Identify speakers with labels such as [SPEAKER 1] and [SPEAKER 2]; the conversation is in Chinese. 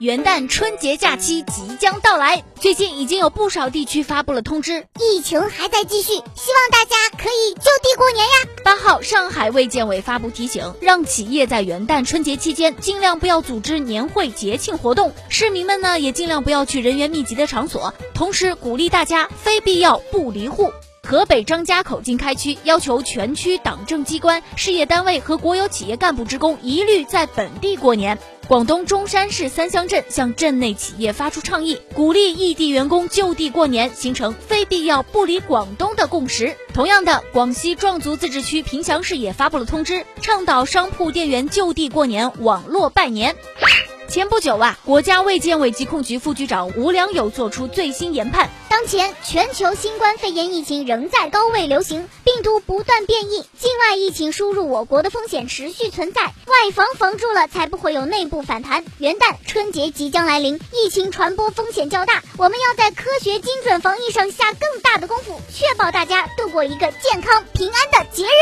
[SPEAKER 1] 元旦春节假期即将到来，最近已经有不少地区发布了通知，
[SPEAKER 2] 疫情还在继续，希望大家可以就地过年呀。
[SPEAKER 1] 八号，上海卫健委发布提醒，让企业在元旦春节期间尽量不要组织年会节庆活动，市民们呢也尽量不要去人员密集的场所，同时鼓励大家非必要不离户。河北张家口经开区要求全区党政机关、事业单位和国有企业干部职工一律在本地过年。广东中山市三乡镇向镇内企业发出倡议，鼓励异地员工就地过年，形成非必要不离广东的共识。同样的，广西壮族自治区凭祥市也发布了通知，倡导商铺店员就地过年，网络拜年。前不久啊，国家卫健委疾控局副局长吴良友作出最新研判：
[SPEAKER 2] 当前全球新冠肺炎疫情仍在高位流行，病毒不断变异，境外疫情输入我国的风险持续存在，外防防住了，才不会有内部反弹。元旦、春节即将来临，疫情传播风险较大，我们要在科学精准防疫上下更大的功夫，确保大家度过一个健康平安的节日。